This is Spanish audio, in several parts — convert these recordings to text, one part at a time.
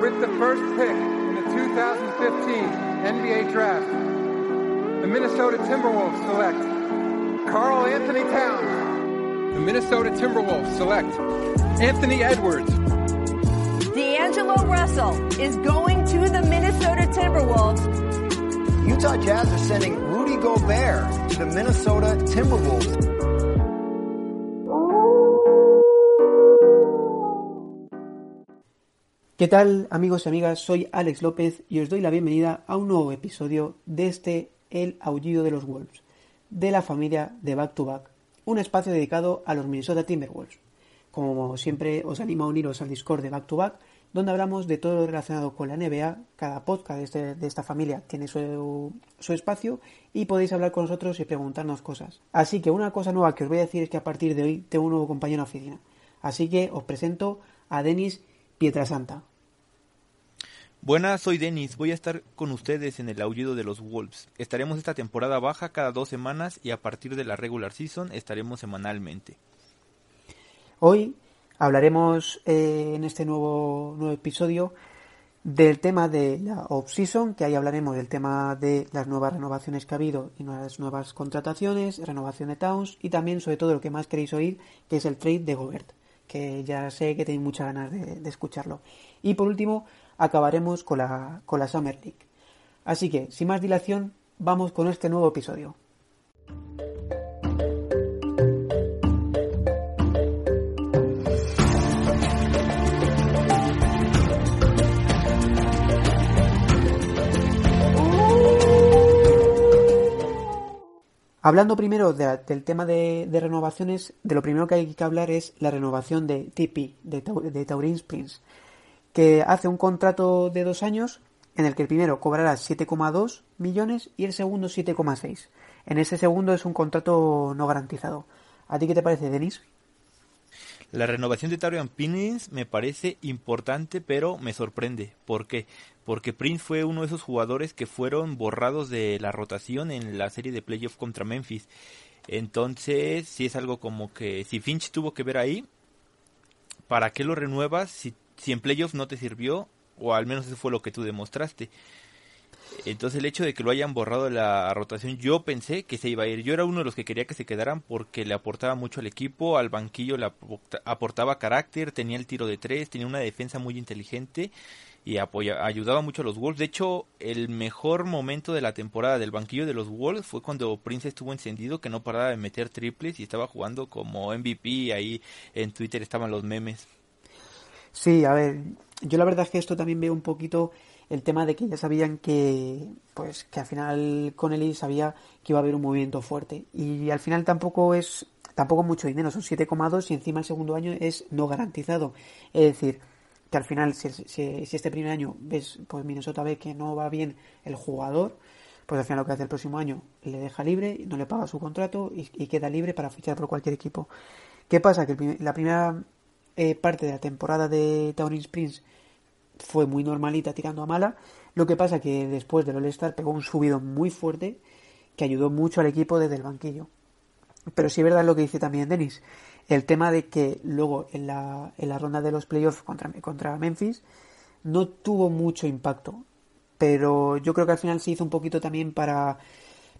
With the first pick in the 2015 NBA Draft, the Minnesota Timberwolves select Carl Anthony Towns. The Minnesota Timberwolves select Anthony Edwards. D'Angelo Russell is going to the Minnesota Timberwolves. Utah Jazz are sending Rudy Gobert to the Minnesota Timberwolves. ¿Qué tal amigos y amigas? Soy Alex López y os doy la bienvenida a un nuevo episodio de este El Aullido de los Wolves, de la familia de Back to Back, un espacio dedicado a los Minnesota Timberwolves. Como siempre os animo a uniros al Discord de Back to Back, donde hablamos de todo lo relacionado con la NBA, cada podcast de, este, de esta familia tiene su, su espacio y podéis hablar con nosotros y preguntarnos cosas. Así que una cosa nueva que os voy a decir es que a partir de hoy tengo un nuevo compañero en oficina. Así que os presento a Denis Pietrasanta. Buenas, soy Denis. Voy a estar con ustedes en el aullido de los Wolves. Estaremos esta temporada baja cada dos semanas y a partir de la regular season estaremos semanalmente. Hoy hablaremos eh, en este nuevo, nuevo episodio del tema de la off-season, que ahí hablaremos del tema de las nuevas renovaciones que ha habido y las nuevas contrataciones, renovación de Towns y también sobre todo lo que más queréis oír, que es el trade de Gobert que ya sé que tenéis muchas ganas de, de, escucharlo. Y por último, acabaremos con la, con la Summer League. Así que, sin más dilación, vamos con este nuevo episodio. Hablando primero de, del tema de, de, renovaciones, de lo primero que hay que hablar es la renovación de TP, de, de Taurin Springs, que hace un contrato de dos años en el que el primero cobrará 7,2 millones y el segundo 7,6. En ese segundo es un contrato no garantizado. ¿A ti qué te parece, Denis? La renovación de Taurian Prince me parece importante, pero me sorprende. ¿Por qué? Porque Prince fue uno de esos jugadores que fueron borrados de la rotación en la serie de playoff contra Memphis. Entonces, si es algo como que si Finch tuvo que ver ahí, ¿para qué lo renuevas si, si en playoff no te sirvió? O al menos eso fue lo que tú demostraste. Entonces el hecho de que lo hayan borrado de la rotación, yo pensé que se iba a ir. Yo era uno de los que quería que se quedaran porque le aportaba mucho al equipo, al banquillo le aportaba carácter, tenía el tiro de tres, tenía una defensa muy inteligente y ayudaba mucho a los Wolves. De hecho, el mejor momento de la temporada del banquillo de los Wolves fue cuando Prince estuvo encendido, que no paraba de meter triples y estaba jugando como MVP. Ahí en Twitter estaban los memes. Sí, a ver, yo la verdad es que esto también veo un poquito el tema de que ya sabían que pues que al final Connelly sabía que iba a haber un movimiento fuerte y al final tampoco es tampoco mucho dinero, son 7,2 y encima el segundo año es no garantizado. Es decir, que al final si, si, si, este primer año ves pues Minnesota ve que no va bien el jugador, pues al final lo que hace el próximo año le deja libre, no le paga su contrato y, queda libre para fichar por cualquier equipo. ¿Qué pasa? Que el, la primera eh, parte de la temporada de Towning Springs fue muy normalita tirando a mala. Lo que pasa que después del All-Star pegó un subido muy fuerte que ayudó mucho al equipo desde el banquillo. Pero sí es verdad lo que dice también Denis. El tema de que luego en la, en la ronda de los playoffs contra, contra Memphis no tuvo mucho impacto. Pero yo creo que al final se hizo un poquito también para...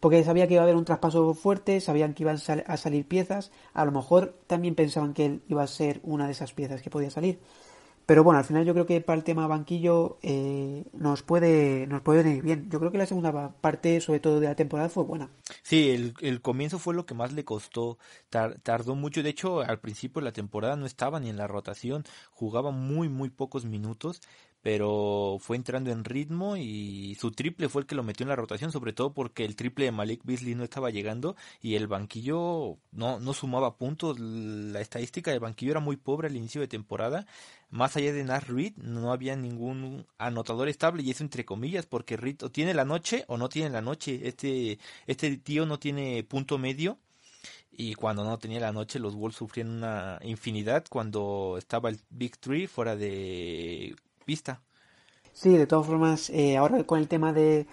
Porque sabía que iba a haber un traspaso fuerte, sabían que iban a salir piezas. A lo mejor también pensaban que él iba a ser una de esas piezas que podía salir. Pero bueno, al final yo creo que para el tema banquillo eh, nos puede nos puede venir bien. Yo creo que la segunda parte, sobre todo de la temporada, fue buena. Sí, el, el comienzo fue lo que más le costó. Tar, tardó mucho. De hecho, al principio de la temporada no estaba ni en la rotación. Jugaba muy, muy pocos minutos pero fue entrando en ritmo y su triple fue el que lo metió en la rotación, sobre todo porque el triple de Malik Beasley no estaba llegando y el banquillo no, no sumaba puntos. La estadística del banquillo era muy pobre al inicio de temporada. Más allá de Nash Reed, no había ningún anotador estable, y eso entre comillas, porque Reed o tiene la noche o no tiene la noche. Este, este tío no tiene punto medio y cuando no tenía la noche los Wolves sufrían una infinidad cuando estaba el Big Three fuera de pista. Sí, de todas formas, eh, ahora con el tema de,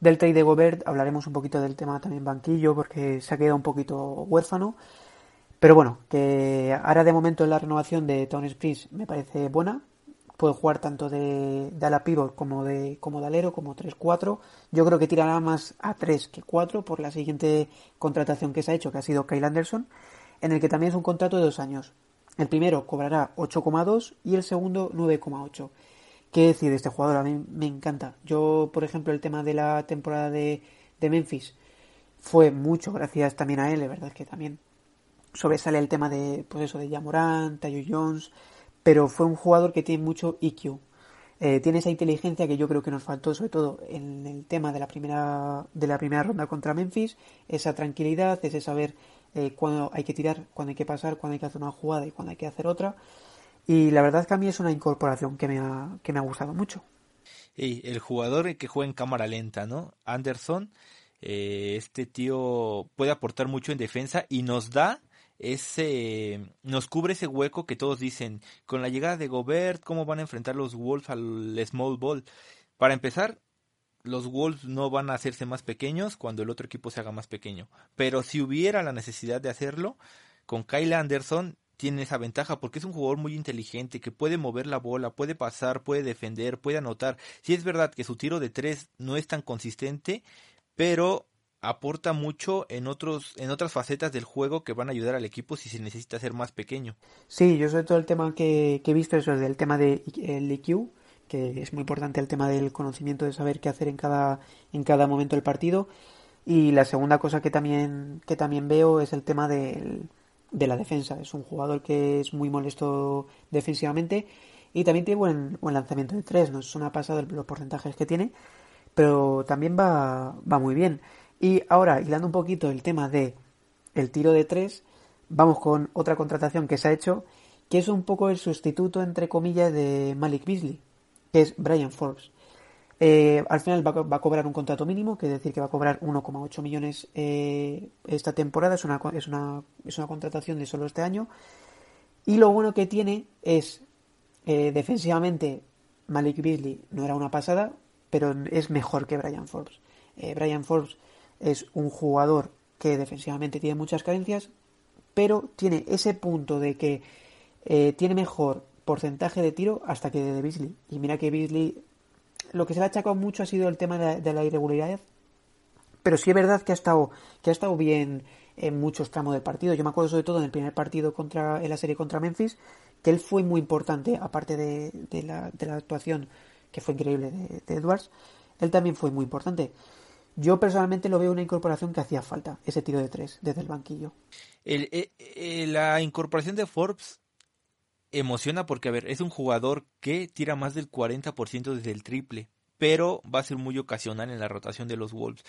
del trade de Gobert hablaremos un poquito del tema también banquillo porque se ha quedado un poquito huérfano. Pero bueno, que ahora de momento la renovación de Tony Springs me parece buena, puede jugar tanto de, de ala pivot como de, como de alero, como 3-4. Yo creo que tirará más a 3 que 4 por la siguiente contratación que se ha hecho, que ha sido Kyle Anderson, en el que también es un contrato de dos años. El primero cobrará 8,2 y el segundo 9,8. ¿Qué decir de este jugador? A mí me encanta. Yo, por ejemplo, el tema de la temporada de, de Memphis fue mucho gracias también a él, de verdad que también sobresale el tema de, pues eso, de Jamoran, Tayo Jones, pero fue un jugador que tiene mucho IQ. Eh, tiene esa inteligencia que yo creo que nos faltó, sobre todo en el tema de la primera, de la primera ronda contra Memphis, esa tranquilidad, ese saber eh, cuándo hay que tirar, cuándo hay que pasar, cuándo hay que hacer una jugada y cuándo hay que hacer otra. Y la verdad que a mí es una incorporación que me ha, que me ha gustado mucho. Y el jugador que juega en cámara lenta, ¿no? Anderson, eh, este tío puede aportar mucho en defensa y nos da ese nos cubre ese hueco que todos dicen con la llegada de Gobert cómo van a enfrentar los Wolves al small ball para empezar los Wolves no van a hacerse más pequeños cuando el otro equipo se haga más pequeño pero si hubiera la necesidad de hacerlo con Kyle Anderson tiene esa ventaja porque es un jugador muy inteligente que puede mover la bola, puede pasar, puede defender, puede anotar. Si es verdad que su tiro de tres no es tan consistente, pero aporta mucho en otros en otras facetas del juego que van a ayudar al equipo si se necesita ser más pequeño. Sí, yo sobre todo el tema que, que he visto eso del tema del de IQ, que es muy importante el tema del conocimiento de saber qué hacer en cada en cada momento del partido y la segunda cosa que también que también veo es el tema del, de la defensa. Es un jugador que es muy molesto defensivamente y también tiene buen, buen lanzamiento de tres. No es una pasada los porcentajes que tiene, pero también va, va muy bien. Y ahora, hilando un poquito el tema de el tiro de tres, vamos con otra contratación que se ha hecho, que es un poco el sustituto, entre comillas, de Malik Beasley, que es Brian Forbes. Eh, al final va, a cobrar un contrato mínimo, que es decir que va a cobrar 1,8 millones eh, esta temporada, es una, es, una, es una contratación de solo este año. Y lo bueno que tiene es, eh, defensivamente, Malik Beasley no era una pasada, pero es mejor que Brian Forbes. Eh, Brian Forbes es un jugador que defensivamente tiene muchas carencias, pero tiene ese punto de que tiene mejor porcentaje de tiro hasta que de Beasley. Y mira que Beasley, lo que se le ha achacado mucho ha sido el tema de la, de la irregularidad, pero sí es verdad que ha estado, que ha estado bien en muchos tramos del partido. Yo me acuerdo sobre todo en el primer partido contra, en la serie contra Memphis, que él fue muy importante, aparte de, de, la, actuación que fue increíble de, Edwards, él también fue muy importante. Yo personalmente lo veo una incorporación que hacía falta, ese tiro de tres desde el banquillo. Eh, el, la incorporación de Forbes emociona porque, a ver, es un jugador que tira más del 40% desde el triple, pero va a ser muy ocasional en la rotación de los Wolves.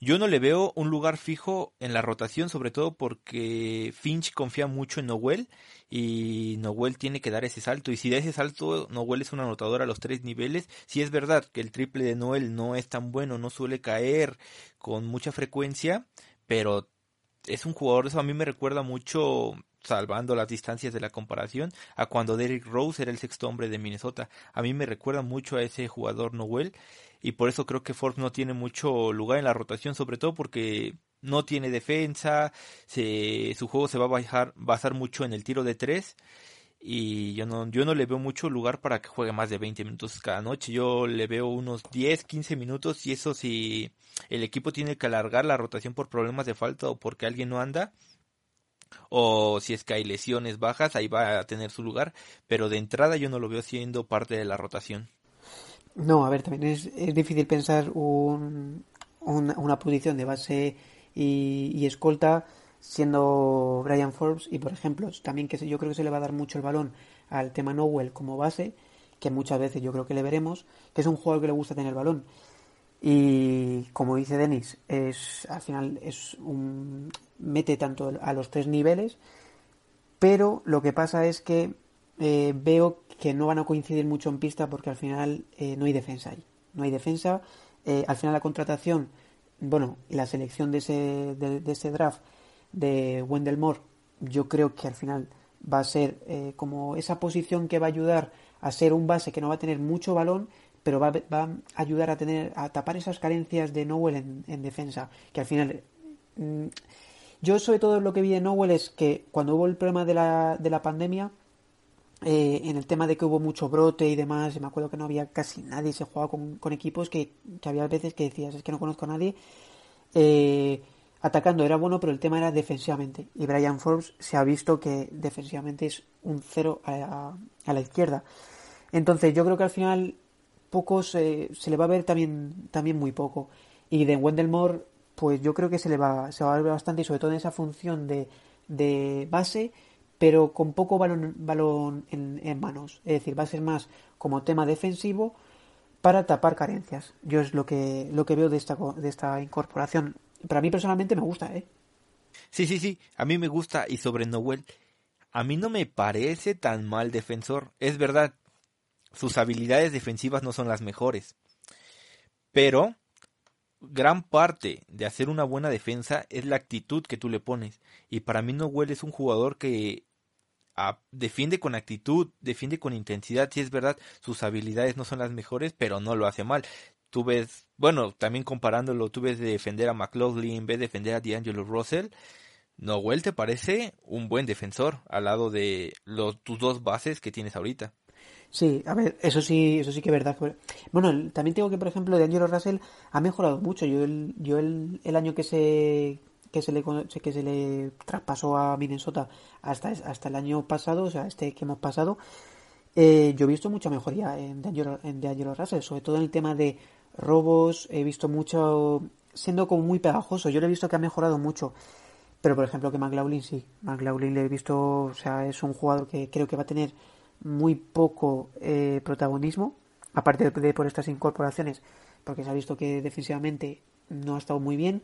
Yo no le veo un lugar fijo en la rotación, sobre todo porque Finch confía mucho en Noel y Noel tiene que dar ese salto. Y si da ese salto, Noel es un anotador a los tres niveles. Si es verdad que el triple de Noel no es tan bueno, no suele caer con mucha frecuencia, pero es un jugador, eso a mí me recuerda mucho salvando las distancias de la comparación, a cuando Derrick Rose era el sexto hombre de Minnesota. A mí me recuerda mucho a ese jugador Noel y por eso creo que Forbes no tiene mucho lugar en la rotación, sobre todo porque no tiene defensa, se, su juego se va a bajar, basar mucho en el tiro de tres y yo no, yo no le veo mucho lugar para que juegue más de 20 minutos cada noche, yo le veo unos 10, 15 minutos y eso si el equipo tiene que alargar la rotación por problemas de falta o porque alguien no anda, o si es que hay lesiones bajas, ahí va a tener su lugar, pero de entrada yo no lo veo siendo parte de la rotación. No, a ver, también es, es difícil pensar un, una, una, posición de base y, escolta siendo Brian Forbes y, por ejemplo, también que yo creo que se le va a dar mucho el balón al tema Nowell como base, que muchas veces yo creo que le veremos, que es un jugador que le gusta tener balón. Y como dice Denis, es al final es un mete tanto a los tres niveles, pero lo que pasa es que eh, veo que no van a coincidir mucho en pista porque al final eh, no hay defensa ahí. No hay defensa. Eh, al final la contratación, bueno, la selección de ese, de, de ese draft de Wendell Moore, yo creo que al final va a ser como esa posición que va a ayudar a ser un base que no va a tener mucho balón, pero va, va a ayudar a tener a tapar esas carencias de Nowell en, en defensa, que al final mmm, yo sobre todo lo que vi de Nowell es que cuando hubo el problema de la, de la pandemia, eh, en el tema de que hubo mucho brote y demás, me acuerdo que no había casi nadie, se jugaba con, con equipos que, que, había veces que decías, es que no conozco a nadie. Eh, atacando era bueno, pero el tema era defensivamente. Y Brian Forbes se ha visto que defensivamente es un cero a, a la izquierda. Entonces yo creo que al final pocos eh, se le va a ver también, también muy poco. Y de Wendell Moore, pues yo creo que se le va, se va a ver bastante y sobre todo en esa función de, de base pero con poco balón, balón en, manos. Es decir, va a ser más como tema defensivo para tapar carencias. Yo es lo que, lo que veo de esta, de esta incorporación. Para mí personalmente me gusta, ¿eh? Sí, sí, sí, a mí me gusta y sobre Noel, a mí no me parece tan mal defensor. Es verdad, sus habilidades defensivas no son las mejores. Pero gran parte de hacer una buena defensa es la actitud que tú le pones. Y para mí Noel es un jugador que defiende con actitud, defiende con intensidad, si es verdad, sus habilidades no son las mejores, pero no lo hace mal. Tú ves, bueno, también comparándolo, tú ves de defender a McLaughlin, ves defender a D'Angelo Russell, Noel te parece un buen defensor al lado de los, tus dos bases que tienes ahorita. Sí, a ver, eso sí, eso sí que es verdad. Bueno, también tengo que, por ejemplo, D'Angelo Russell ha mejorado mucho. Yo el, yo el, el año que se que se le que se le traspasó a Minnesota hasta hasta el año pasado, o sea, este que hemos pasado, eh, yo he visto mucha mejoría en D'Angelo, en Russell, sobre todo en el tema de robos, he visto mucho siendo como muy pegajoso, yo le he visto que ha mejorado mucho. Pero por ejemplo que McLaughlin sí, McLaughlin le he visto, o sea, es un jugador que creo que va a tener muy poco eh, protagonismo, aparte de por estas incorporaciones, porque se ha visto que defensivamente no ha estado muy bien.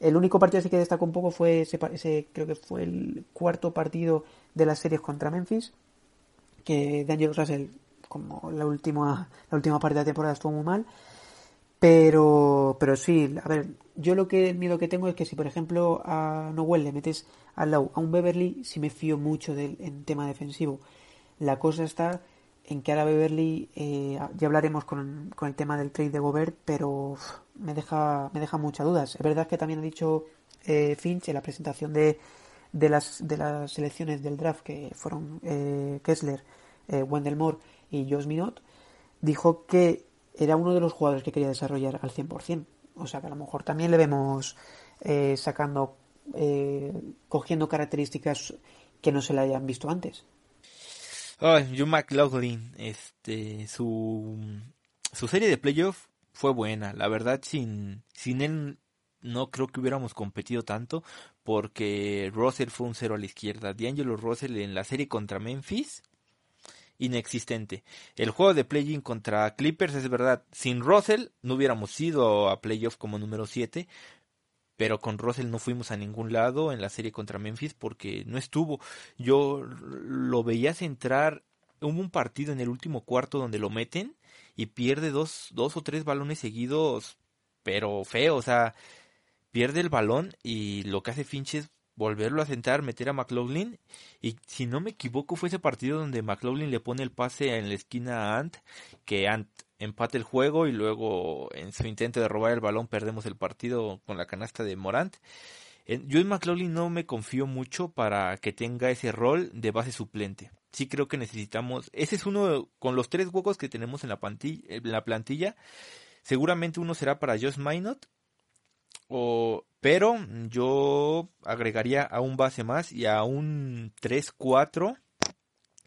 El único partido así que destacó un poco fue ese, creo que fue el cuarto partido de las series contra Memphis, que Daniel Russell, como la última, la última parte de la temporada estuvo muy mal. Pero, pero sí, a ver, yo lo que el miedo que tengo es que si por ejemplo a Noel le metes al lado a un Beverly, si me fío mucho del en tema defensivo. La cosa está en que ahora Beverly, eh, ya hablaremos con, con, el tema del trade de Gobert, pero me deja, me deja muchas dudas. Es verdad que también ha dicho eh, Finch en la presentación de, de, las, de las selecciones del draft, que fueron eh, Kessler, eh, Wendell Moore y Josh Minot, dijo que era uno de los jugadores que quería desarrollar al 100%. O sea que a lo mejor también le vemos eh, sacando, cogiendo características que no se le hayan visto antes. Oh, John McLaughlin, este, su, su serie de playoff fue buena. La verdad, sin, sin él no creo que hubiéramos competido tanto porque Russell fue un cero a la izquierda. D'Angelo Russell en la serie contra Memphis, inexistente. El juego de play-in contra Clippers es verdad. Sin Russell no hubiéramos ido a playoff como número 7, pero con Russell no fuimos a ningún lado en la serie contra Memphis porque no estuvo. Yo lo veía centrar, hubo un partido en el último cuarto donde lo meten y pierde dos, dos o tres balones seguidos, pero feo, o sea, pierde el balón y lo que hace Finch es volverlo a sentar, meter a McLaughlin y si no me equivoco fue ese partido donde McLaughlin le pone el pase en la esquina a Ant, que Ant empate el juego y luego en su intento de robar el balón perdemos el partido con la canasta de Morant. Yo en McLaughlin no me confío mucho para que tenga ese rol de base suplente. Sí creo que necesitamos, ese es uno con los tres huecos que tenemos en la, plantilla, en la plantilla. Seguramente uno será para Josh Minot, o, pero yo agregaría a un base más y a un 3-4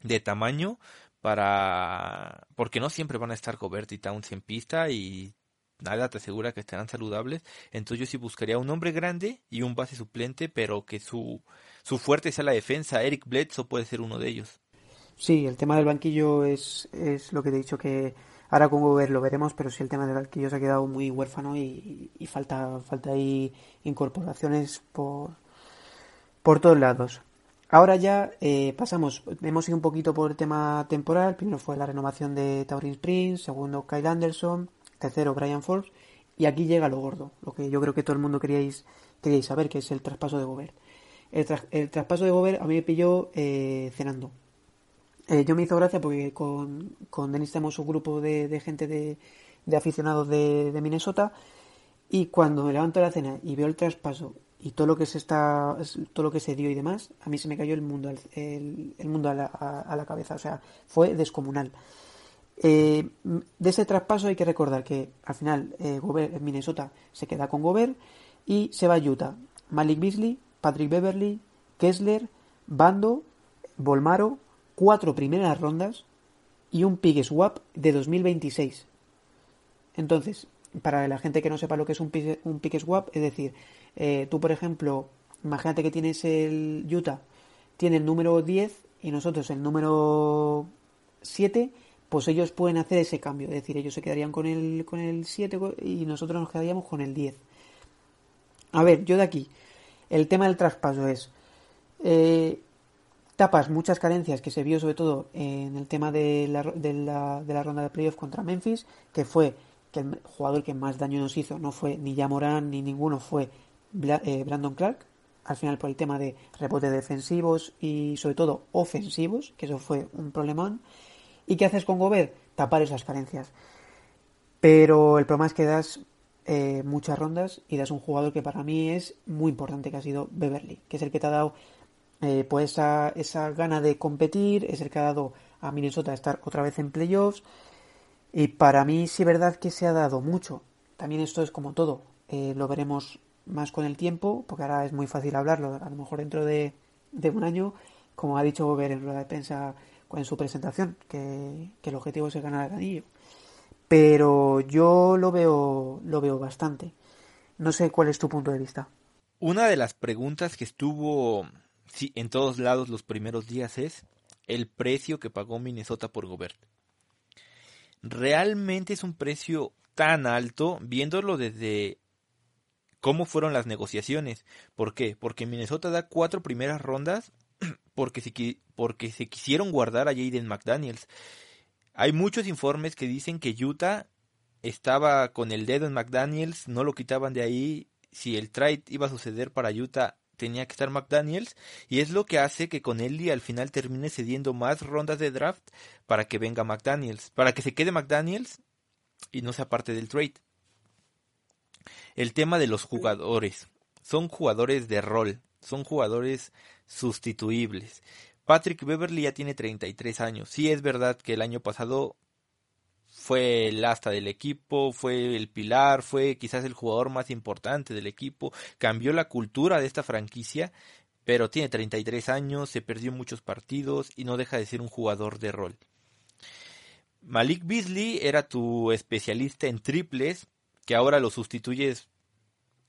de tamaño para porque no siempre van a estar Gobert y Towns en pista y nada te asegura que estarán saludables. Entonces yo sí buscaría un hombre grande y un base suplente pero que su su fuerte sea la defensa. Eric Bledsoe puede ser uno de ellos. Sí el tema del banquillo es es lo que te he dicho que ahora con Gobert lo veremos pero sí el tema del banquillo se ha quedado muy huérfano y, y falta falta ahí incorporaciones por por todos lados Ahora ya eh, pasamos, hemos ido un poquito por el tema temporal. Primero fue la renovación de Taurin Prince, segundo Kyle Anderson, tercero Brian Forbes y aquí llega lo gordo, lo que yo creo que todo el mundo queríais, queríais saber, que es el traspaso de Gobert. El, traspaso de Gobert a mí me pilló eh, cenando. Eh, yo me hizo gracia porque con, con Denis tenemos un grupo de, gente de, aficionados de, de Minnesota y cuando me levanto la cena y veo el traspaso y todo lo que se está todo lo que se dio y demás a mí se me cayó el mundo el, mundo a la, a, la, cabeza o sea fue descomunal. Eh, de ese traspaso hay que recordar que al final eh, Minnesota se queda con Gobert y se va a Utah. Malik Beasley Patrick Beverly Kessler Bando Volmaro cuatro primeras rondas y un pick swap de 2026 entonces para la gente que no sepa lo que es un pick, un pick swap es decir eh, tú, por ejemplo, imagínate que tienes el Utah, tiene el número 10 y nosotros el número 7, pues ellos pueden hacer ese cambio. Es decir, ellos se quedarían con el, con el 7 y nosotros nos quedaríamos con el 10. A ver, yo de aquí, el tema del traspaso es, eh, tapas muchas carencias que se vio sobre todo en el tema de la, de la, de la ronda de playoff contra Memphis, que fue que el jugador que más daño nos hizo no fue ni Yamoran ni ninguno, fue Brandon Clark, al final por el tema de rebotes defensivos y sobre todo ofensivos, que eso fue un problemón. ¿Y qué haces con Gobert? Tapar esas carencias. Pero el problema es que das eh, muchas rondas y das un jugador que para mí es muy importante, que ha sido Beverly, que es el que te ha dado eh, pues esa, esa gana de competir, es el que ha dado a Minnesota estar otra vez en playoffs. Y para mí sí verdad que se ha dado mucho. También esto es como todo. lo veremos más con el tiempo, porque ahora es muy fácil hablarlo, a lo mejor dentro de, un año, como ha dicho Bober en rueda de prensa en su presentación, que, el objetivo es ganar el anillo. Pero yo lo veo, lo veo bastante. No sé cuál es tu punto de vista. Una de las preguntas que estuvo en todos lados los primeros días es el precio que pagó Minnesota por Gobert. Realmente es un precio tan alto, viéndolo desde cómo fueron las negociaciones. ¿Por qué? Porque Minnesota da cuatro primeras rondas porque se, porque se quisieron guardar a Jaden McDaniels. Hay muchos informes que dicen que Utah estaba con el dedo en McDaniels, no lo quitaban de ahí. Si el trade iba a suceder para Utah, tenía que estar McDaniels. Y es lo que hace que con él al final termine cediendo más rondas de draft para que venga McDaniels. Para que se quede McDaniels y no sea parte del trade el tema de los jugadores. Son jugadores de rol, son jugadores sustituibles. Patrick Beverly ya tiene 33 años. Sí es verdad que el año pasado fue el asta del equipo, fue el pilar, fue quizás el jugador más importante del equipo, cambió la cultura de esta franquicia, pero tiene 33 años, se perdió muchos partidos y no deja de ser un jugador de rol. Malik Beasley era tu especialista en triples, que ahora lo sustituyes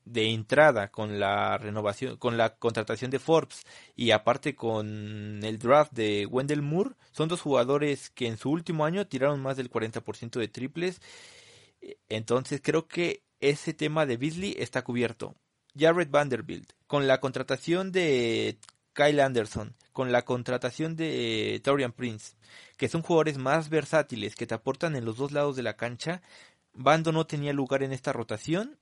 de entrada con la renovación, con la contratación de Forbes y aparte con el draft de Wendell Moore, son dos jugadores que en su último año tiraron más del 40% de triples. Entonces creo que ese tema de Beasley está cubierto. Jared Vanderbilt, con la contratación de Kyle Anderson, con la contratación de Torian Prince, que son jugadores más versátiles que te aportan en los dos lados de la cancha, Bando no tenía lugar en esta rotación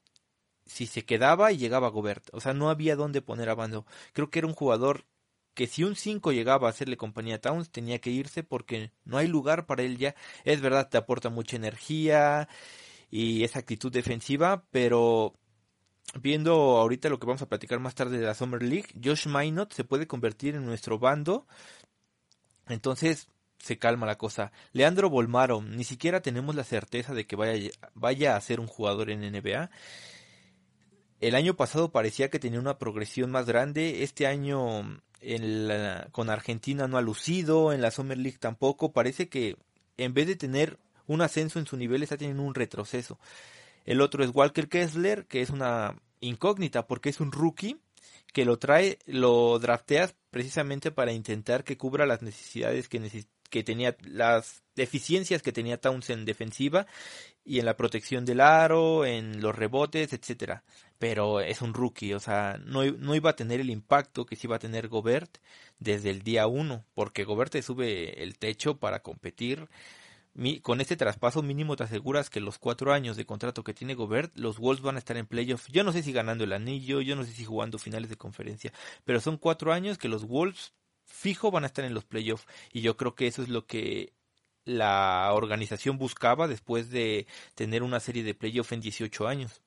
si se quedaba y llegaba Gobert. O sea, no había dónde poner a Bando. Creo que era un jugador que si un 5 llegaba a hacerle compañía a Towns tenía que irse porque no hay lugar para él ya. Es verdad, te aporta mucha energía y esa actitud defensiva, pero viendo ahorita lo que vamos a platicar más tarde de la Summer League, Josh Minot se puede convertir en nuestro bando. Entonces, se calma la cosa. Leandro Bolmaro, ni siquiera tenemos la certeza de que vaya, a ser un jugador en NBA. El año pasado parecía que tenía una progresión más grande. Este año con Argentina no ha lucido, en la Summer League tampoco. Parece que en vez de tener un ascenso en su nivel está teniendo un retroceso. El otro es Walker Kessler, que es una incógnita porque es un rookie que lo trae, lo drafteas precisamente para intentar que cubra las necesidades que, que tenía, las deficiencias que tenía Towns en defensiva y en la protección del aro, en los rebotes, etcétera. Pero es un rookie, o sea, no, no iba a tener el impacto que sí iba a tener Gobert desde el día uno, porque Gobert te sube el techo para competir. con este traspaso mínimo te aseguras que los cuatro años de contrato que tiene Gobert, los Wolves van a estar en playoff. Yo no sé si ganando el anillo, yo no sé si jugando finales de conferencia, pero son cuatro años que los Wolves fijo van a estar en los playoffs. Y yo creo que eso es lo que la organización buscaba después de tener una serie de playoffs en 18 años.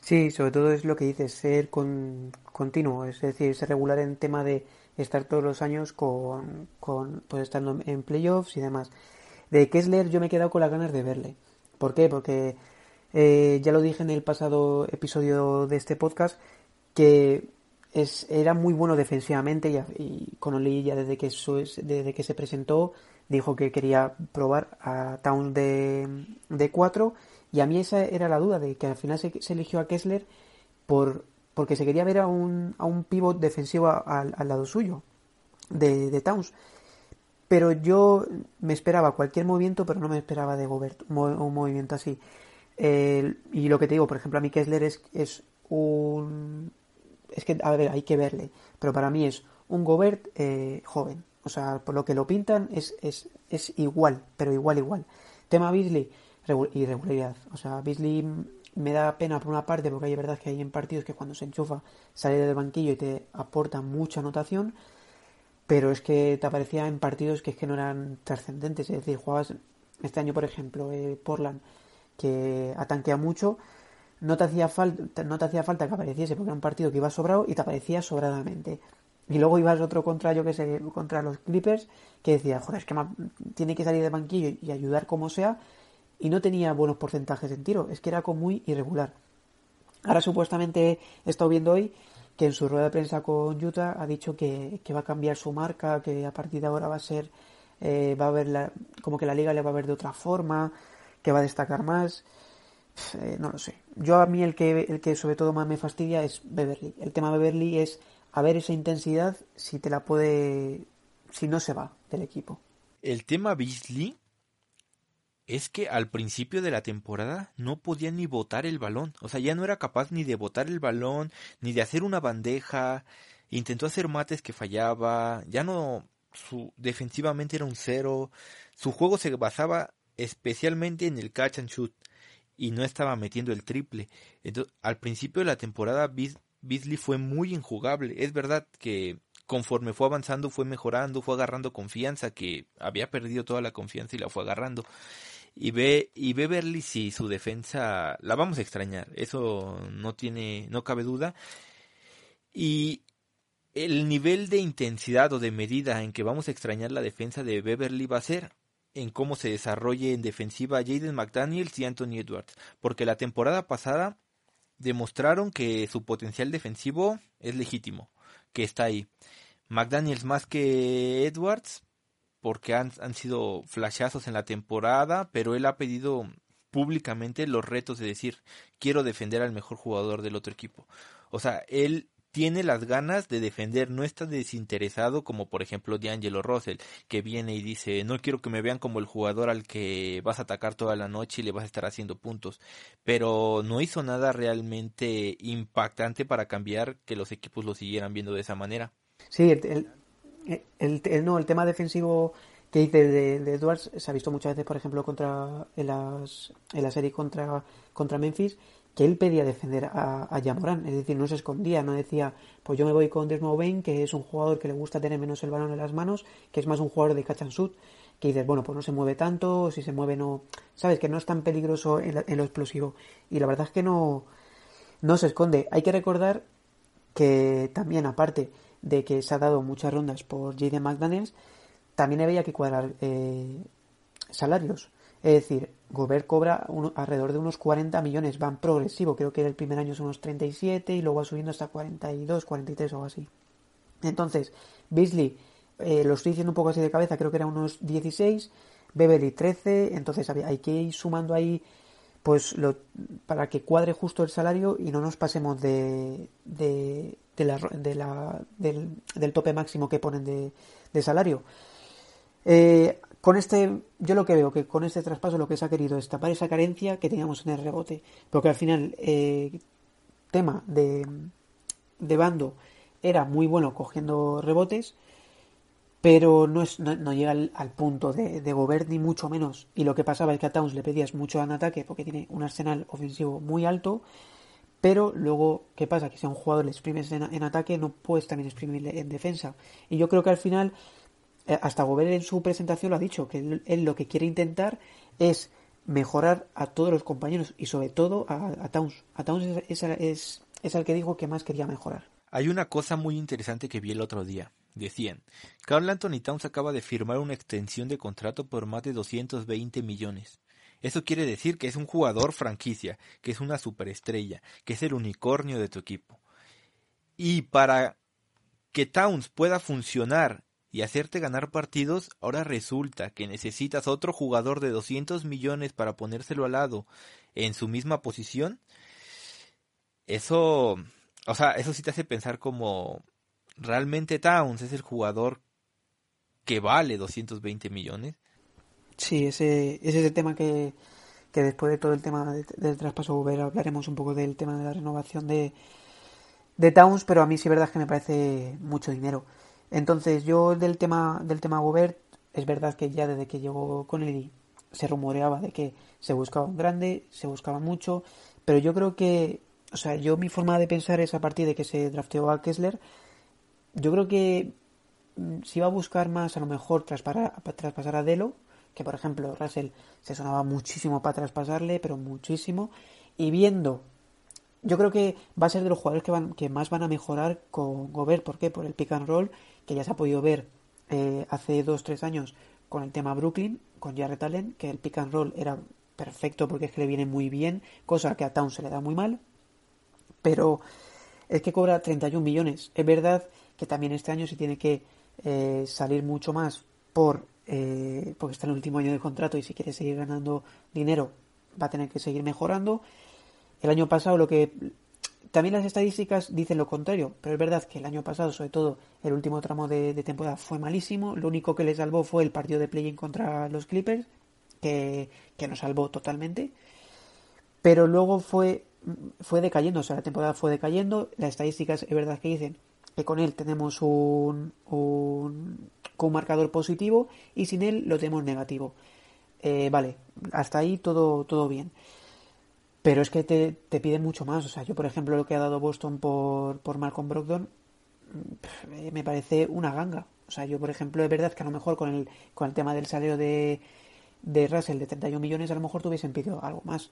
Sí, sobre todo es lo que dices, ser con, continuo, es decir, ser regular en tema de estar todos los años con, con pues estando en playoffs y demás. De Kessler yo me he quedado con las ganas de verle. ¿Por qué? Porque eh, ya lo dije en el pasado episodio de este podcast que era muy bueno defensivamente y, y Connolly ya desde que, desde que se presentó dijo que quería probar a Town de, de 4 y a mí esa era la duda de que al final se, eligió a Kessler por, porque se quería ver a un, a un pivot defensivo al, lado suyo de, Towns. Pero yo me esperaba cualquier movimiento, pero no me esperaba de Gobert un, movimiento así. y lo que te digo, por ejemplo, a mí Kessler es, es un... Es que, a ver, hay que verle. Pero para mí es un Gobert eh, joven. O sea, por lo que lo pintan es, es, es igual, pero igual, igual. Tema Beasley, irregularidad. O sea, Beasley me da pena por una parte porque hay verdad que hay en partidos que cuando se enchufa sale del banquillo y te aporta mucha anotación, pero es que te aparecía en partidos que es que no eran trascendentes. Es decir, jugabas este año, por ejemplo, eh, Portland, que atanquea mucho, no te hacía falta, no te hacía falta que apareciese porque era un partido que iba sobrado y te aparecía sobradamente. Y luego ibas otro contra, yo que sé, contra los Clippers, que decía, joder, es que tiene que salir de banquillo y ayudar como sea, y no tenía buenos porcentajes en tiro, es que era como muy irregular. Ahora supuestamente he estado viendo hoy que en su rueda de prensa con Utah ha dicho que, va a cambiar su marca, que a partir de ahora va a ser, eh, va a ver la, como que la liga le va a ver de otra forma, que va a destacar más. Eh, no lo sé. Yo a mí el que, el que sobre todo más me fastidia es Beverly. El tema Beverly es a ver esa intensidad si te la puede, si no se va del equipo. El tema Beasley es que al principio de la temporada no podía ni botar el balón. O sea, ya no era capaz ni de botar el balón, ni de hacer una bandeja. Intentó hacer mates que fallaba. Ya no. Su, defensivamente era un cero. Su juego se basaba especialmente en el catch and shoot. Y no estaba metiendo el triple. Entonces, al principio de la temporada, Beasley fue muy injugable. Es verdad que conforme fue avanzando fue mejorando, fue agarrando confianza, que había perdido toda la confianza y la fue agarrando. Y ve y Beverly si su defensa la vamos a extrañar, eso no tiene no cabe duda. Y el nivel de intensidad o de medida en que vamos a extrañar la defensa de Beverly va a ser en cómo se desarrolle en defensiva Jaden McDaniels y Anthony Edwards, porque la temporada pasada demostraron que su potencial defensivo es legítimo, que está ahí. McDaniels más que Edwards, porque han, han sido flashazos en la temporada, pero él ha pedido públicamente los retos de decir, quiero defender al mejor jugador del otro equipo. O sea, él tiene las ganas de defender, no está desinteresado como por ejemplo D'Angelo Russell, que viene y dice, no quiero que me vean como el jugador al que vas a atacar toda la noche y le vas a estar haciendo puntos, pero no hizo nada realmente impactante para cambiar que los equipos lo siguieran viendo de esa manera. Sí, el, el, no, el tema defensivo que dice de, Edwards se ha visto muchas veces, por ejemplo, contra en, las, en la serie contra, contra Memphis, que él pedía defender a, a Yamoran, es decir, no se escondía, no decía, pues yo me voy con Desmond Bain, que es un jugador que le gusta tener menos el balón en las manos, que es más un jugador de catch and shoot, que dices, bueno, pues no se mueve tanto, si se mueve no, sabes, que no es tan peligroso en, lo explosivo. Y la verdad es que no, no se esconde. Hay que recordar que también, aparte de que se ha dado muchas rondas por Jaden McDaniels, también había que cuadrar eh, salarios. Es decir, Gobert cobra alrededor de unos 40 millones, van progresivo, creo que el primer año son unos 37 y luego va subiendo hasta 42, 43 o algo así. Entonces, Beasley, eh, lo estoy diciendo un poco así de cabeza, creo que era unos 16, Beverly 13, entonces hay que ir sumando ahí pues para que cuadre justo el salario y no nos pasemos de, la, de la, del, tope máximo que ponen de, de salario. Eh, con este, yo lo que veo que con este traspaso lo que se ha querido es tapar esa carencia que teníamos en el rebote. Porque al final, eh, tema de, de bando era muy bueno cogiendo rebotes, pero no, es, no, llega al, punto de, de ni mucho menos. Y lo que pasaba es que a Towns le pedías mucho en ataque porque tiene un arsenal ofensivo muy alto, pero luego, ¿qué pasa? Que si a un jugador le exprimes en, en ataque, no puedes también exprimirle en defensa. Y yo creo que al final hasta Gobert en su presentación lo ha dicho, que él, lo que quiere intentar es mejorar a todos los compañeros y sobre todo a, Towns. A Towns es, es el que dijo que más quería mejorar. Hay una cosa muy interesante que vi el otro día. Decían, Carl Anthony Towns acaba de firmar una extensión de contrato por más de 220 millones. Eso quiere decir que es un jugador franquicia, que es una superestrella, que es el unicornio de tu equipo. Y para que Towns pueda funcionar y hacerte ganar partidos, ahora resulta que necesitas otro jugador de 200 millones para ponérselo al lado en su misma posición. Eso, o sea, eso sí te hace pensar como realmente Towns es el jugador que vale 220 millones. Sí, ese, ese es el tema que, que después de todo el tema de, del traspaso Uber hablaremos un poco del tema de la renovación de, de Towns, pero a mí sí es verdad que me parece mucho dinero. Entonces, yo del tema del tema Gobert, es verdad que ya desde que llegó con el se rumoreaba de que se buscaba un grande, se buscaba mucho, pero yo creo que, o sea, yo mi forma de pensar es a partir de que se drafteó a Kessler, yo creo que mm, si iba a buscar más a lo mejor traspasar, traspasar a Delo, que por ejemplo Russell se sonaba muchísimo para traspasarle, pero muchísimo, y viendo yo creo que va a ser de los jugadores que, van, que más van a mejorar con Gobert. ¿Por qué? Por el pick and roll, que ya se ha podido ver eh, hace dos, tres años con el tema Brooklyn, con Jarrett Allen, que el pick and roll era perfecto porque es que le viene muy bien, cosa que a Town se le da muy mal. Pero es que cobra 31 millones. Es verdad que también este año se tiene que eh, salir mucho más por eh, porque está en el último año de contrato y si quiere seguir ganando dinero va a tener que seguir mejorando el año pasado lo que... También las estadísticas dicen lo contrario, pero es verdad que el año pasado, sobre todo el último tramo de, temporada, fue malísimo. Lo único que le salvó fue el partido de play-in contra los Clippers, que, que nos salvó totalmente. Pero luego fue, fue decayendo, o sea, la temporada fue decayendo. Las estadísticas es verdad que dicen que con él tenemos un, un, un marcador positivo y sin él lo tenemos negativo. Eh, vale, hasta ahí todo, todo bien. Pero es que te, te piden mucho más. O sea, yo, por ejemplo, lo que ha dado Boston por, por Malcolm Brogdon me parece una ganga. O sea, yo, por ejemplo, es verdad que a lo mejor con el, con el tema del salario de, de Russell de 31 millones, a lo mejor tuviesen pedido algo más.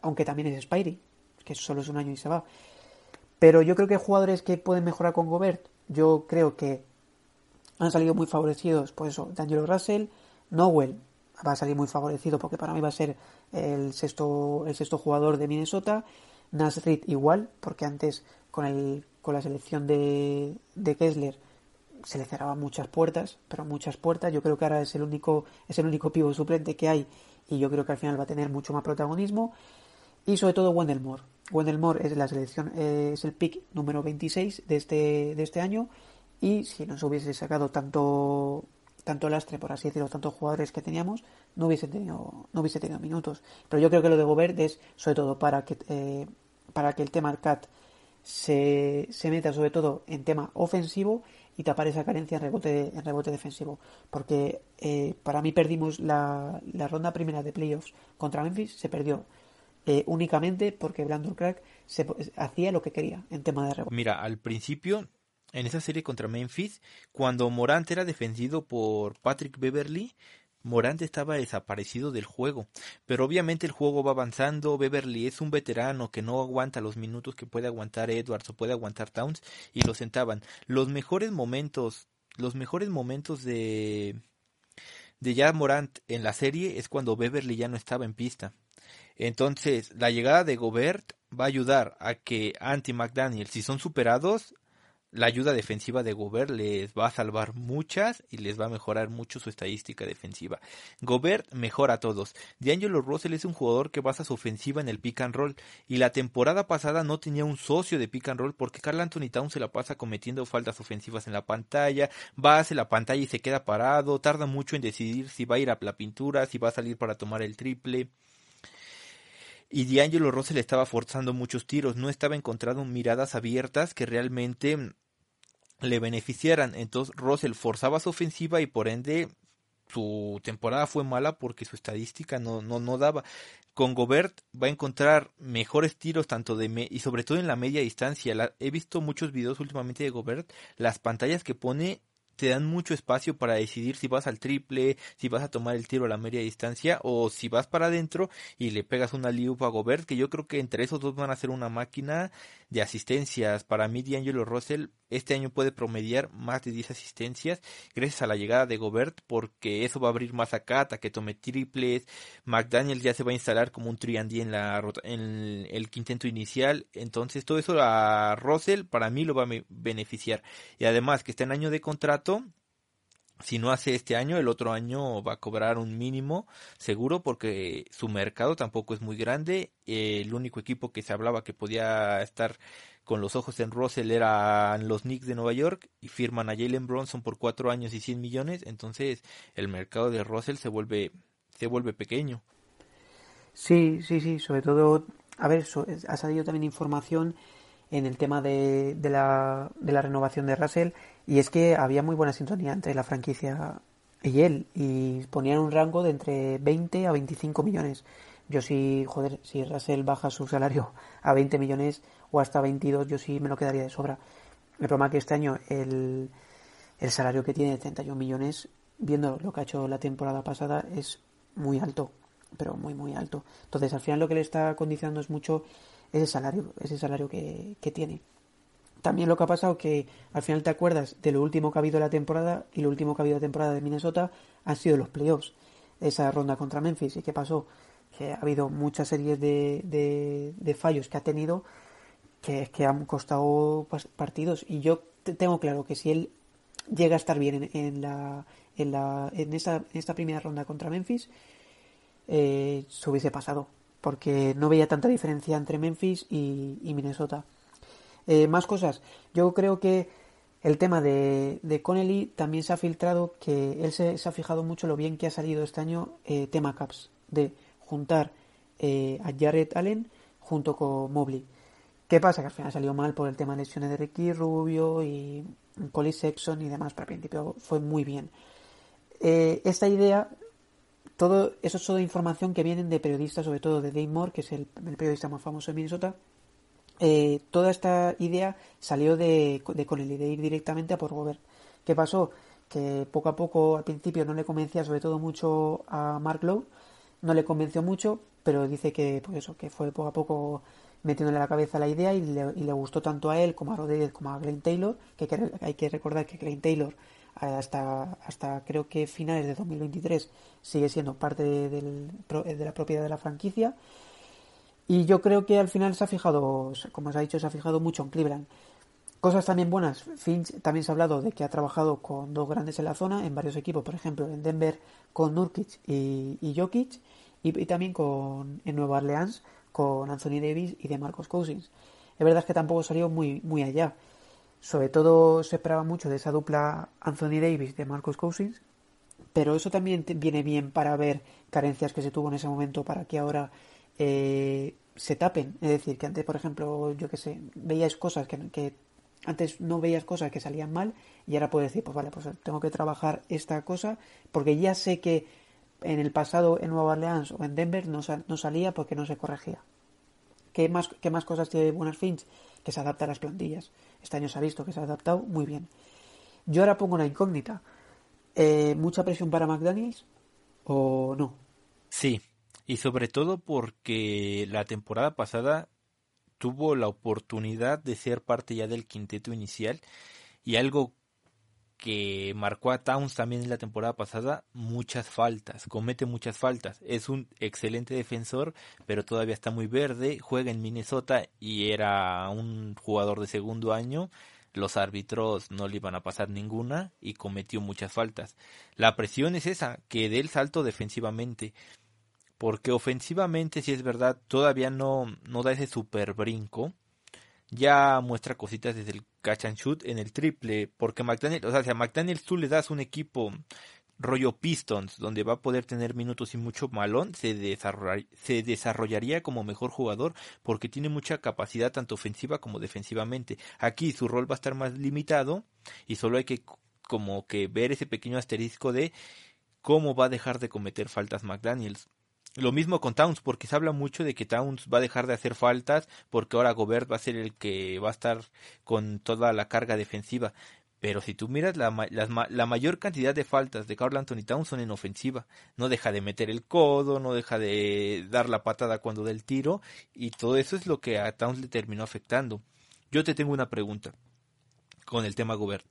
Aunque también es Spidey, que solo es un año y se va. Pero yo creo que jugadores que pueden mejorar con Gobert, yo creo que han salido muy favorecidos, por eso, D'Angelo Russell, Nowell va a salir muy favorecido porque para mí va a ser el sexto, el sexto jugador de Minnesota. Nasrid igual, porque antes con, el, con la selección de, de Kessler se le cerraban muchas puertas, pero muchas puertas. Yo creo que ahora es el único, es el único pivo suplente que hay y yo creo que al final va a tener mucho más protagonismo. Y sobre todo Wendell Moore. Wendell Moore es la selección, eh, es el pick número 26 de este, de este año. Y si nos hubiese sacado tanto tanto lastre, por así decirlo, tantos jugadores que teníamos, no hubiese tenido, no hubiese tenido minutos. Pero yo creo que lo de Gobert es sobre todo para que, eh, para que el tema CAT se, se meta sobre todo en tema ofensivo y tapar esa carencia en rebote, en rebote defensivo. Porque eh, para mí perdimos la, la, ronda primera de playoffs contra Memphis, se perdió eh, únicamente porque Brandon Crack se, hacía lo que quería en tema de rebote. Mira, al principio en esa serie contra Memphis, cuando Morant era defendido por Patrick Beverly, Morant estaba desaparecido del juego. Pero obviamente el juego va avanzando, Beverly es un veterano que no aguanta los minutos que puede aguantar Edwards o puede aguantar Towns y lo sentaban. Los mejores momentos, los mejores momentos de de ya Morant en la serie es cuando Beverly ya no estaba en pista. Entonces, la llegada de Gobert va a ayudar a que Anti McDaniel, si son superados, la ayuda defensiva de Gobert les va a salvar muchas y les va a mejorar mucho su estadística defensiva. Gobert mejora a todos. D'Angelo Russell es un jugador que basa su ofensiva en el pick and roll y la temporada pasada no tenía un socio de pick and roll porque Carl Anthony Town se la pasa cometiendo faltas ofensivas en la pantalla, va hacia la pantalla y se queda parado, tarda mucho en decidir si va a ir a la pintura, si va a salir para tomar el triple y D'Angelo Russell estaba forzando muchos tiros, no estaba encontrando miradas abiertas que realmente le beneficiaran. Entonces Russell forzaba su ofensiva y por ende su temporada fue mala porque su estadística no, no, no daba. Con Gobert va a encontrar mejores tiros tanto de me y sobre todo en la media distancia. he visto muchos videos últimamente de Gobert, las pantallas que pone te dan mucho espacio para decidir si vas al triple, si vas a tomar el tiro a la media distancia o si vas para adentro y le pegas una liupa a Gobert, que yo creo que entre esos dos van a ser una máquina de asistencias. Para mí, D'Angelo Russell este año puede promediar más de 10 asistencias gracias a la llegada de Gobert, porque eso va a abrir más a Kata, que tome triples. McDaniel ya se va a instalar como un triandí en, la, en el quinteto inicial. Entonces, todo eso a Russell para mí lo va a beneficiar. Y además, que está en año de contrato, si no hace este año, el otro año va a cobrar un mínimo seguro porque su mercado tampoco es muy grande. El único equipo que se hablaba que podía estar con los ojos en Russell eran los Knicks de Nueva York y firman a Jalen Bronson por cuatro años y 100 millones. Entonces el mercado de Russell se vuelve, se vuelve pequeño. Sí, sí, sí. Sobre todo, a ver, ha salido también información en el tema de, de, la, de la renovación de Russell y es que había muy buena sintonía entre la franquicia y él y ponían un rango de entre 20 a 25 millones. Yo sí, joder, si Russell baja su salario a 20 millones o hasta 22, yo sí me lo quedaría de sobra. El problema es que este año el, el salario que tiene de 31 millones, viendo lo que ha hecho la temporada pasada, es muy alto, pero muy, muy alto. Entonces, al final lo que le está condicionando es mucho ese salario, ese salario que, tiene. También lo que ha pasado que al final te acuerdas de lo último que ha habido la temporada y lo último que ha habido la temporada de Minnesota han sido los playoffs, esa ronda contra Memphis. ¿Y qué pasó? Que ha habido muchas series de, de, fallos que ha tenido que, que han costado partidos. Y yo tengo claro que si él llega a estar bien en, la, en, la, en, esta, en esta primera ronda contra Memphis, eh, se hubiese pasado porque no veía tanta diferencia entre Memphis y, Minnesota. Eh, más cosas. Yo creo que el tema de, de Connelly también se ha filtrado que él se, ha fijado mucho lo bien que ha salido este año eh, tema Caps, de juntar eh, a Jared Allen junto con Mobley. ¿Qué pasa? Que al final salió mal por el tema de lesiones de Ricky Rubio y Collie Sexton y demás, pero principio fue muy bien. esta idea todo eso es toda información que vienen de periodistas, sobre todo de Dave Moore, que es el, periodista más famoso de Minnesota. Eh, toda esta idea salió de, de Connelly, de ir directamente a por Gobert. ¿Qué pasó? Que poco a poco, al principio, no le convencía sobre todo mucho a Mark Lowe, no le convenció mucho, pero dice que, pues eso, que fue poco a poco metiéndole a la cabeza la idea y le, gustó tanto a él como a Rodríguez como a Glenn Taylor, que hay que recordar que Glenn Taylor hasta, hasta creo que finales de 2023 sigue siendo parte de, la propiedad de la franquicia. Y yo creo que al final se ha fijado, como os ha dicho, se ha fijado mucho en Cleveland. Cosas también buenas. Finch también se ha hablado de que ha trabajado con dos grandes en la zona, en varios equipos, por ejemplo, en Denver con Nurkic y, Jokic, y, también con, en Nueva Orleans con Anthony Davis y de Marcos Cousins. Es verdad que tampoco salió muy, muy allá. Sobre todo se esperaba mucho de esa dupla Anthony Davis de Marcus Cousins, pero eso también viene bien para ver carencias que se tuvo en ese momento para que ahora eh, se tapen. Es decir, que antes, por ejemplo, yo que sé, veías cosas que, antes no veías cosas que salían mal y ahora puedes decir, pues vale, pues tengo que trabajar esta cosa porque ya sé que en el pasado en Nueva Orleans o en Denver no, no salía porque no se corregía. ¿Qué más, ¿Qué más cosas tiene Buenas Finch? Que se adapta a las plantillas. Este año se ha visto que se ha adaptado muy bien. Yo ahora pongo una incógnita. Eh, ¿Mucha presión para McDaniels o no? Sí, y sobre todo porque la temporada pasada tuvo la oportunidad de ser parte ya del quinteto inicial y algo que marcó a Towns también en la temporada pasada, muchas faltas, comete muchas faltas. Es un excelente defensor, pero todavía está muy verde, juega en Minnesota y era un jugador de segundo año. Los árbitros no le iban a pasar ninguna y cometió muchas faltas. La presión es esa, que dé el salto defensivamente. Porque ofensivamente, si es verdad, todavía no, no da ese super brinco ya muestra cositas desde el catch and shoot en el triple, porque McDaniel, o sea, si a McDaniel tú le das un equipo rollo Pistons, donde va a poder tener minutos y mucho malón, se, se desarrollaría como mejor jugador porque tiene mucha capacidad tanto ofensiva como defensivamente. Aquí su rol va a estar más limitado y solo hay que como que ver ese pequeño asterisco de cómo va a dejar de cometer faltas McDaniels. Lo mismo con Towns, porque se habla mucho de que Towns va a dejar de hacer faltas, porque ahora Gobert va a ser el que va a estar con toda la carga defensiva. Pero si tú miras la, la, mayor cantidad de faltas de Carl Anthony Towns son en ofensiva. No deja de meter el codo, no deja de dar la patada cuando da el tiro. Y todo eso es lo que a Towns le terminó afectando. Yo te tengo una pregunta con el tema Gobert.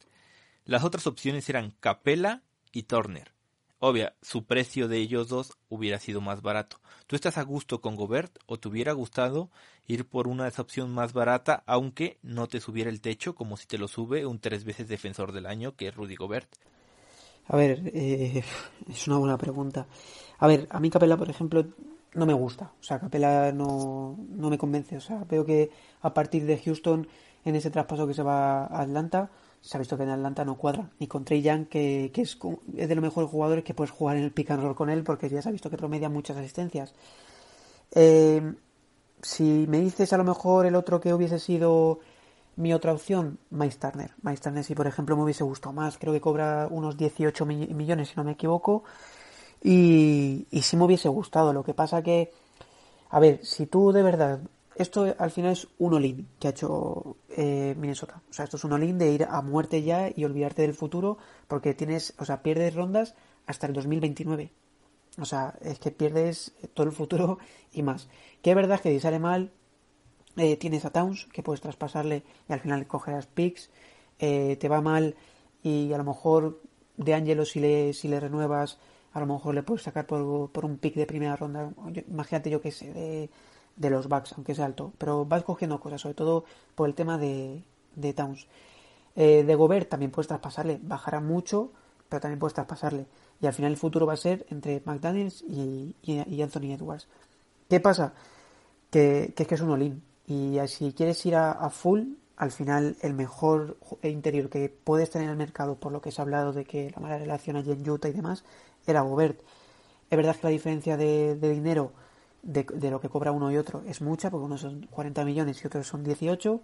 Las otras opciones eran Capella y Turner. Obvia, su precio de ellos dos hubiera sido más barato. ¿Tú estás a gusto con Gobert o te hubiera gustado ir por una opción más barata, aunque no te subiera el techo, como si te lo sube un tres veces defensor del año, que es Rudy Gobert? A ver, eh, es una buena pregunta. A ver, a mí Capela, por ejemplo, no me gusta. O sea, Capela no, no me convence. O sea, veo que a partir de Houston, en ese traspaso que se va a Atlanta, se ha visto que en Atlanta no cuadra. Ni con Trey Young, que, es, de los mejores jugadores que puedes jugar en el pick and roll con él, porque ya se ha visto que promedia muchas asistencias. Eh, si me dices a lo mejor el otro que hubiese sido mi otra opción, Miles Turner. Turner, si por ejemplo me hubiese gustado más, creo que cobra unos 18 millones, si no me equivoco. Y, y sí me hubiese gustado. Lo que pasa que, a ver, si tú de verdad esto al final es un all que ha hecho eh, Minnesota. O sea, esto es un all de ir a muerte ya y olvidarte del futuro porque tienes, o sea, pierdes rondas hasta el 2029. O sea, es que pierdes todo el futuro y más. Que es verdad que si sale mal, eh, tienes a Towns que puedes traspasarle y al final cogerás picks. Eh, te va mal y a lo mejor de Angelo si le, si le renuevas, a lo mejor le puedes sacar por, por un pick de primera ronda. Imagínate yo que sé, de de los backs, aunque sea alto. Pero vas cogiendo cosas, sobre todo por el tema de, de Towns. Eh, de Gobert también puedes traspasarle, bajará mucho, pero también puedes traspasarle. Y al final el futuro va a ser entre McDaniels y, Anthony Edwards. ¿Qué pasa? Que, es que es un all Y si quieres ir a, full, al final el mejor interior que puedes tener en el mercado, por lo que se ha hablado de que la mala relación allí en Utah y demás, era Gobert. Es verdad que la diferencia de dinero de, lo que cobra uno y otro es mucha, porque uno son 40 millones y otros son 18,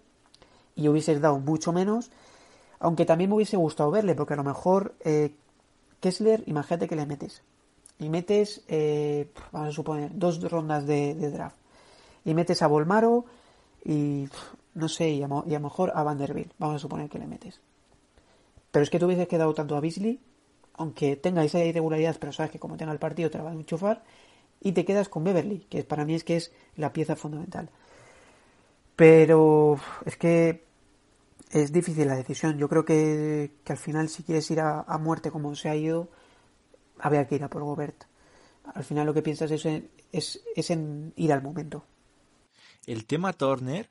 y hubieses dado mucho menos, aunque también me hubiese gustado verle, porque a lo mejor eh, Kessler, imagínate que le metes, y metes, eh, vamos a suponer, dos rondas de, draft, y metes a Volmaro, y no sé, y a, lo mejor a Vanderbilt, vamos a suponer que le metes. Pero es que tú hubieses quedado tanto a Beasley, aunque tenga esa irregularidad, pero sabes que como tenga el partido te la va a enchufar, y te quedas con Beverly, que para mí es que es la pieza fundamental. Pero es que es difícil la decisión. Yo creo que, al final si quieres ir a, muerte como se ha ido, habría que ir a por Gobert. Al final lo que piensas es en, es, es en ir al momento. El tema Turner,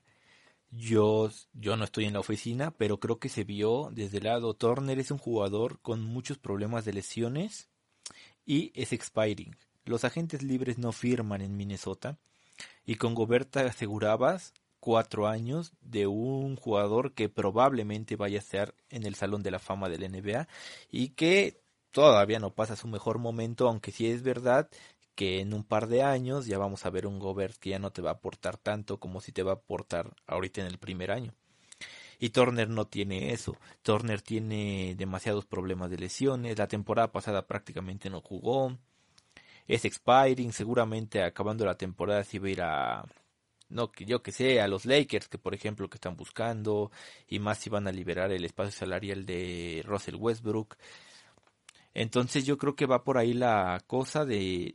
yo, yo no estoy en la oficina, pero creo que se vio desde el lado. Turner es un jugador con muchos problemas de lesiones y es expiring. Los agentes libres no firman en Minnesota y con Goberta asegurabas cuatro años de un jugador que probablemente vaya a estar en el Salón de la Fama del NBA y que todavía no pasa su mejor momento, aunque sí es verdad que en un par de años ya vamos a ver un Gobert que ya no te va a aportar tanto como si te va a aportar ahorita en el primer año. Y Turner no tiene eso. Turner tiene demasiados problemas de lesiones. La temporada pasada prácticamente no jugó es expiring, seguramente acabando la temporada si va a ir a no yo que sé, a los Lakers que por ejemplo que están buscando y más si van a liberar el espacio salarial de Russell Westbrook. Entonces yo creo que va por ahí la cosa de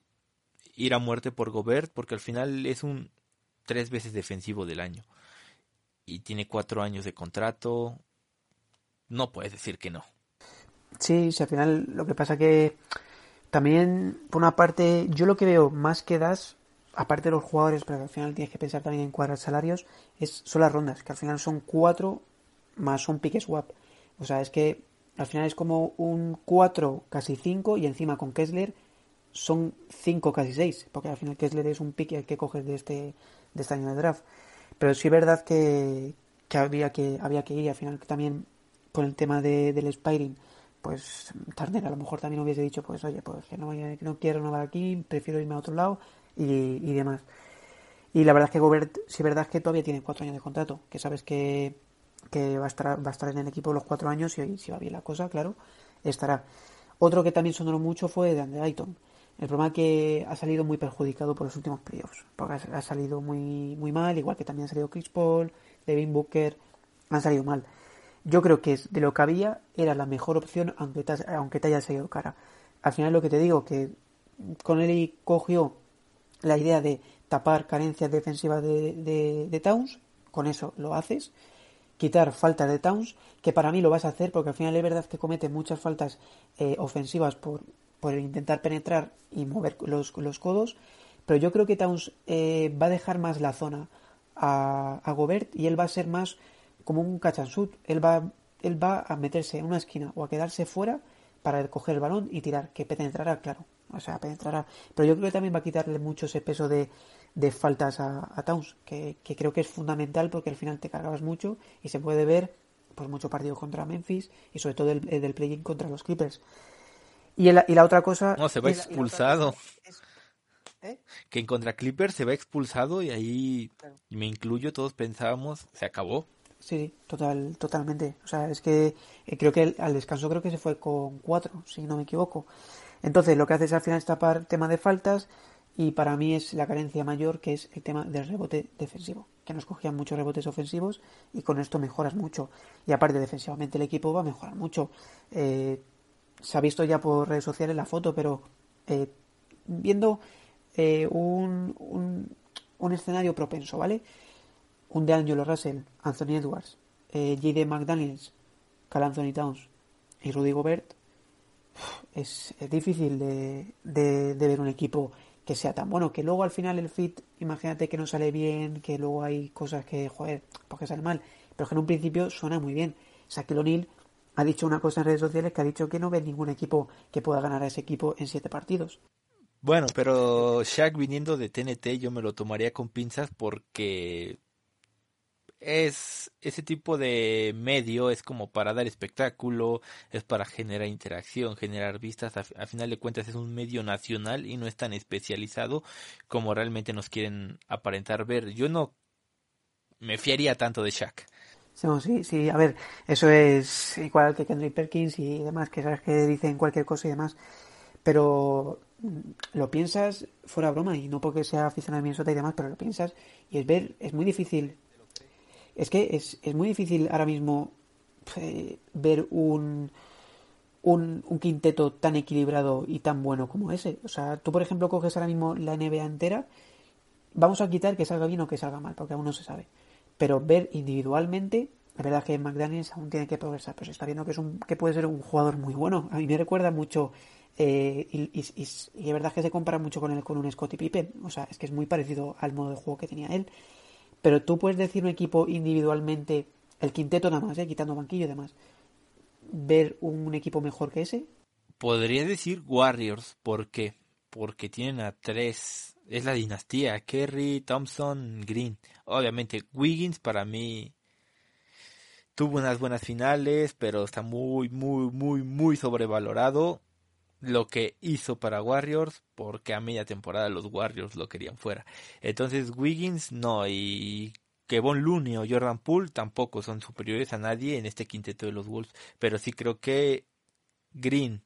ir a muerte por Gobert porque al final es un tres veces defensivo del año y tiene cuatro años de contrato. No puedes decir que no. Sí, sí, al final lo que pasa que también, por una parte, yo lo que veo más que das, aparte de los jugadores, pero al final tienes que pensar también en cuadrar salarios, es, son las rondas, que al final son cuatro más un pick swap. O sea, es que al final es como un 4 casi 5 y encima con Kessler son 5 casi 6, porque al final Kessler es un pick que coges de este, de este año de draft. Pero sí es verdad que, había que había que ir al final también con el tema de, del Spiring pues Turner a lo mejor también hubiese dicho, pues oye, pues que no, no quiero renovar aquí, prefiero irme a otro lado y, demás. Y la verdad es que Gobert, si verdad es que todavía tiene cuatro años de contrato, que sabes que, va, a estar, va a estar en el equipo los cuatro años y si va bien la cosa, claro, estará. Otro que también sonó mucho fue de Andre Ayton. El problema es que ha salido muy perjudicado por los últimos playoffs, porque ha, salido muy, muy mal, igual que también ha salido Chris Paul, Devin Booker, han salido mal. Yo creo que de lo que había, era la mejor opción aunque te, aunque te haya salido cara. Al final lo que te digo, que Connelly cogió la idea de tapar carencias defensivas de, de, Towns, con eso lo haces, quitar faltas de Towns, que para mí lo vas a hacer porque al final es verdad que comete muchas faltas eh, ofensivas por, por intentar penetrar y mover los, los codos, pero yo creo que Towns eh, va a dejar más la zona a, a, Gobert y él va a ser más como un catch Él va, él va a meterse en una esquina o a quedarse fuera para coger el balón y tirar, que penetrará, claro. O sea, penetrará. Pero yo creo que también va a quitarle mucho ese peso de, de faltas a, a Towns, que, que, creo que es fundamental porque al final te cargabas mucho y se puede ver pues mucho partido contra Memphis y sobre todo el, del play-in contra los Clippers. Y, el, y, la otra cosa... No, se va expulsado. ¿eh? Que en contra Clippers se va expulsado y ahí me incluyo, todos pensábamos, se acabó. Sí, total, totalmente. O sea, es que eh, creo que al descanso creo que se fue con cuatro, si no me equivoco. Entonces, lo que hace es al final es tapar tema de faltas y para mí es la carencia mayor que es el tema del rebote defensivo, que nos cogían muchos rebotes ofensivos y con esto mejoras mucho. Y aparte, defensivamente el equipo va a mejorar mucho. Eh, se ha visto ya por redes sociales la foto, pero eh, viendo un, un, un escenario propenso, ¿vale? Un de Angelo Russell, Anthony Edwards, eh, J.D. McDaniels, Carl Anthony Towns y Rudy Gobert, es, difícil de, ver un equipo que sea tan bueno. Que luego al final el fit, imagínate que no sale bien, que luego hay cosas que, joder, porque sale mal. Pero que en un principio suena muy bien. Shaquille O'Neal ha dicho una cosa en redes sociales que ha dicho que no ve ningún equipo que pueda ganar a ese equipo en siete partidos. Bueno, pero Shaq viniendo de TNT yo me lo tomaría con pinzas porque es ese tipo de medio es como para dar espectáculo, es para generar interacción, generar vistas, a, final de cuentas es un medio nacional y no es tan especializado como realmente nos quieren aparentar ver. Yo no me fiaría tanto de Shaq. Sí, sí, a ver, eso es igual que Kendrick Perkins y demás, que sabes que dicen cualquier cosa y demás, pero mm, lo piensas fuera broma y no porque sea aficionado a Minnesota y demás, pero lo piensas y es ver, es muy difícil es que es, es muy difícil ahora mismo eh, ver un, un, quinteto tan equilibrado y tan bueno como ese. O sea, tú, por ejemplo, coges ahora mismo la NBA entera, vamos a quitar que salga bien o que salga mal, porque aún no se sabe. Pero ver individualmente, la verdad es que McDaniels aún tiene que progresar, pero se está viendo que, es un, que puede ser un jugador muy bueno. A mí me recuerda mucho, eh, y, y, y, y, es verdad que se compara mucho con, el, con un Scottie Pippen. O sea, es que es muy parecido al modo de juego que tenía él. Pero tú puedes decir un equipo individualmente, el quinteto nada más, ¿eh? quitando banquillo y demás, ver un equipo mejor que ese. Podría decir Warriors, ¿por qué? Porque tienen a tres, es la dinastía, Kerry, Thompson, Green. Obviamente Wiggins para mí tuvo unas buenas finales, pero está muy, muy, muy, muy sobrevalorado lo que hizo para Warriors porque a media temporada los Warriors lo querían fuera. Entonces Wiggins no y Kevon Looney o Jordan Poole tampoco son superiores a nadie en este quinteto de los Wolves, pero sí creo que Green,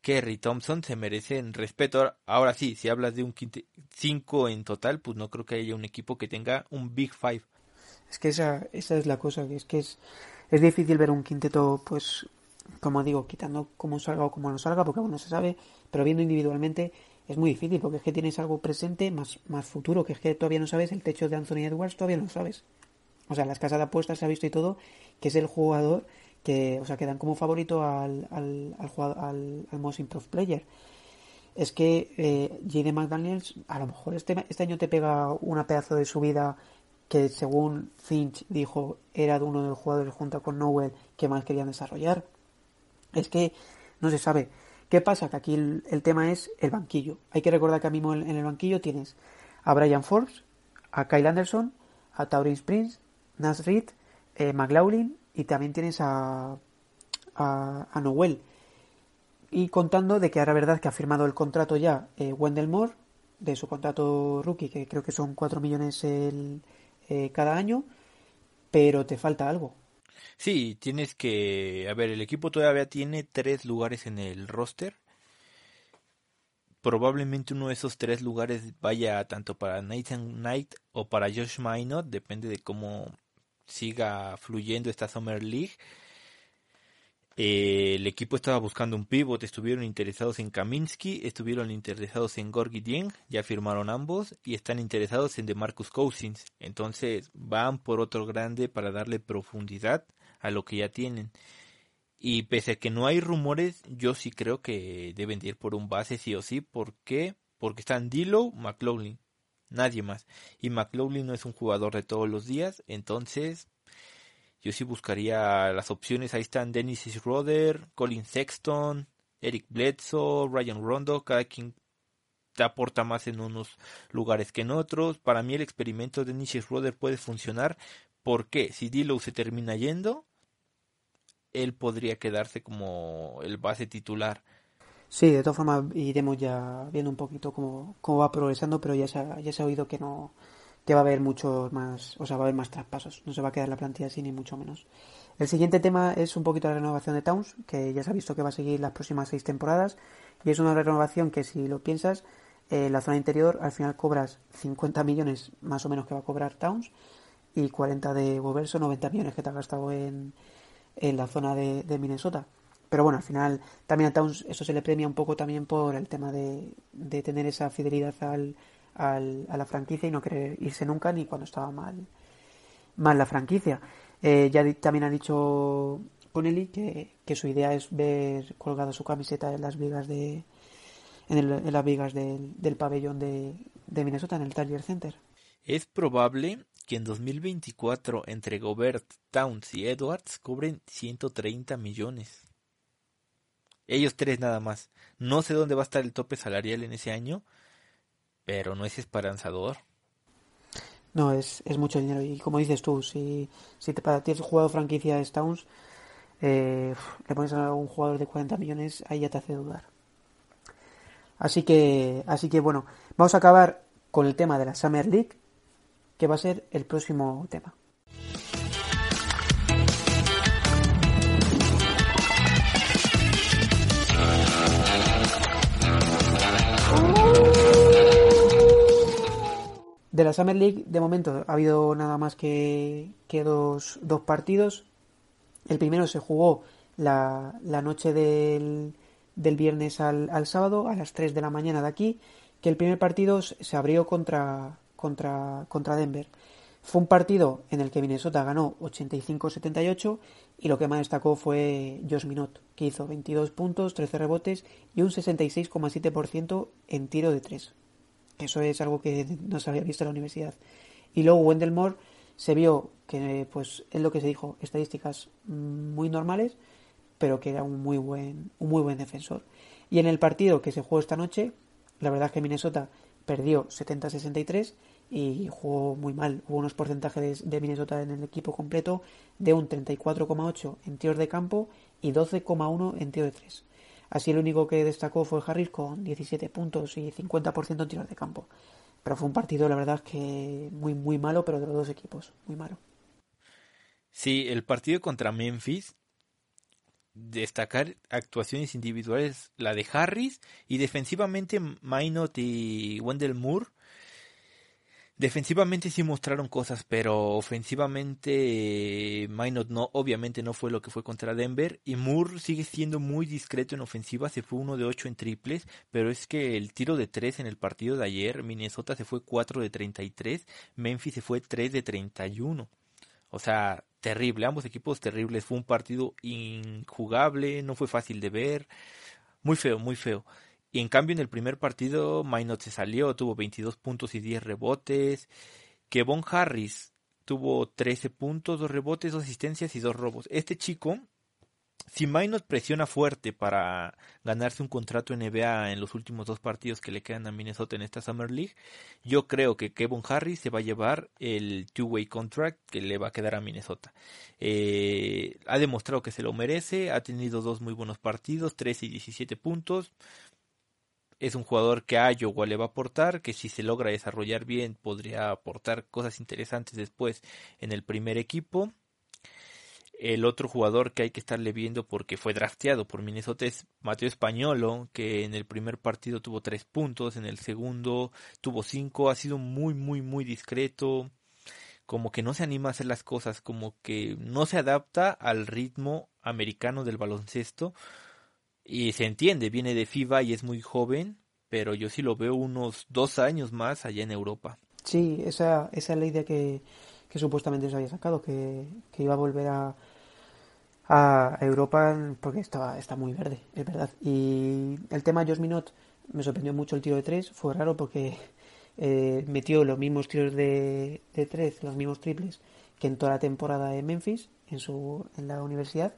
Kerry, Thompson se merecen respeto. Ahora sí, si hablas de un quinteto 5 en total, pues no creo que haya un equipo que tenga un Big Five. Es que esa, esa es la cosa, que es que es, es difícil ver un quinteto pues como digo, quitando cómo salga o cómo no salga, porque aún no se sabe, pero viendo individualmente es muy difícil, porque es que tienes algo presente más, más futuro, que es que todavía no sabes el techo de Anthony Edwards, todavía no sabes. O sea, las casas de apuestas se ha visto y todo, que es el jugador que, o sea, que dan como favorito al, al, al, jugador, al, Most Improved Player. Es que eh. McDaniels, a lo mejor este, este año te pega una pedazo de subida que según Finch dijo era de uno de los jugadores junto con Nowell que más querían desarrollar es que no se sabe. ¿Qué pasa? Que aquí el, tema es el banquillo. Hay que recordar que a mismo en, el banquillo tienes a Brian Forbes, a Kyle Anderson, a Taurin Springs, Nas Reed, eh, McLaughlin y también tienes a, a, Noel. Y contando de que ahora verdad que ha firmado el contrato ya eh, Wendell Moore, de su contrato rookie, que creo que son 4 millones el, eh, cada año, pero te falta algo. Sí, tienes que... A ver, el equipo todavía tiene tres lugares en el roster. Probablemente uno de esos tres lugares vaya tanto para Nathan Knight o para Josh Minot, depende de cómo siga fluyendo esta Summer League. Eh, el equipo estaba buscando un pivot, estuvieron interesados en Kaminsky, estuvieron interesados en Gorgi Dieng, ya firmaron ambos y están interesados en DeMarcus Cousins. Entonces van por otro grande para darle profundidad a lo que ya tienen. Y pese a que no hay rumores, yo sí creo que deben ir por un base sí o sí. ¿Por qué? Porque están Dilo, McLaughlin, nadie más. Y McLaughlin no es un jugador de todos los días, entonces yo sí buscaría las opciones. Ahí están Dennis Schroeder, Colin Sexton, Eric Bledsoe, Ryan Rondo, cada quien te aporta más en unos lugares que en otros. Para mí el experimento de Dennis Schroeder puede funcionar porque si Dilo se termina yendo, él podría quedarse como el base titular. Sí, de todas formas iremos ya viendo un poquito cómo, cómo va progresando, pero ya se, ya se ha oído que no que va a haber muchos más, o sea, va a haber más traspasos, no se va a quedar la plantilla así ni mucho menos. El siguiente tema es un poquito la renovación de Towns, que ya se ha visto que va a seguir las próximas seis temporadas, y es una renovación que si lo piensas, eh, la zona interior al final cobras 50 millones más o menos que va a cobrar Towns, y 40 de Goverso, 90 millones que te ha gastado en, en la zona de, Minnesota. Pero bueno, al final también a Towns eso se le premia un poco también por el tema de, de tener esa fidelidad al, al, a la franquicia y no querer irse nunca ni cuando estaba mal, mal la franquicia. Eh, ya también ha dicho Connelly que, que, su idea es ver colgada su camiseta en las vigas de en, las vigas del, del pabellón de, de Minnesota en el Target Center. Es probable que en 2024 entre Gobert, Towns y Edwards cobren 130 millones. Ellos tres nada más. No sé dónde va a estar el tope salarial en ese año, pero no es esperanzador. No, es, es mucho dinero. Y como dices tú, si, si te, para ti franquicia de Towns, eh, le pones a un jugador de 40 millones, ahí ya te hace dudar. Así que, así que bueno, vamos a acabar con el tema de la Summer League que va a ser el próximo tema. De la Summer League, de momento, ha habido nada más que, dos, dos partidos. El primero se jugó la, la noche del, del viernes al, al, sábado, a las 3 de la mañana de aquí, que el primer partido se abrió contra, contra, contra Denver. Fue un partido en el que Minnesota ganó 85-78 y lo que más destacó fue Josh Minot, que hizo 22 puntos, 13 rebotes y un 66,7% en tiro de 3. Eso es algo que no se había visto en la universidad. Y luego Wendell Moore se vio que, pues, es lo que se dijo, estadísticas muy normales, pero que era un muy buen, un muy buen defensor. Y en el partido que se jugó esta noche, la verdad es que Minnesota perdió 70-63 y jugó muy mal. Hubo unos porcentajes de Minnesota en el equipo completo de un 34,8 en tiros de campo y 12,1 en tiro de 3. Así el único que destacó fue Harris con 17 puntos y 50% en tiros de campo. Pero fue un partido, la verdad, que muy, muy malo, pero de los dos equipos, muy malo. Sí, el partido contra Memphis destacar actuaciones individuales, la de Harris y defensivamente Minot y Wendell Moore. Defensivamente sí mostraron cosas, pero ofensivamente Minot no, obviamente no fue lo que fue contra Denver y Moore sigue siendo muy discreto en ofensiva, se fue uno de ocho en triples, pero es que el tiro de tres en el partido de ayer, Minnesota se fue 4 de 33, Memphis se fue 3 de 31. O sea, terrible, ambos equipos terribles. Fue un partido injugable, no fue fácil de ver, muy feo, muy feo. Y en cambio en el primer partido Maynard se salió, tuvo 22 puntos y 10 rebotes. Kevon Harris tuvo 13 puntos, 2 rebotes, 2 asistencias y 2 robos. Este chico si Minot presiona fuerte para ganarse un contrato NBA en los últimos dos partidos que le quedan a Minnesota en esta Summer League, yo creo que Kevin Harris se va a llevar el two-way contract que le va a quedar a Minnesota. Eh, ha demostrado que se lo merece, ha tenido dos muy buenos partidos, 13 y 17 puntos. Es un jugador que a Iowa le va a aportar, que si se logra desarrollar bien podría aportar cosas interesantes después en el primer equipo. El otro jugador que hay que estarle viendo porque fue drafteado por Minnesota es Mateo Españolo, que en el primer partido tuvo tres puntos, en el segundo tuvo cinco, ha sido muy, muy, muy discreto. como que no se anima a hacer las cosas, como que no se adapta al ritmo americano del baloncesto. Y se entiende, viene de FIBA y es muy joven, pero yo sí lo veo unos dos años más allá en Europa. Sí, esa, esa es la idea que, que supuestamente se había sacado, que, que iba a volver a, a Europa porque estaba, está muy verde, es verdad. Y el tema Josh Minot me sorprendió mucho el tiro de tres, fue raro porque eh, metió los mismos tiros de, de tres, los mismos triples que en toda la temporada de Memphis, en, su, en la universidad.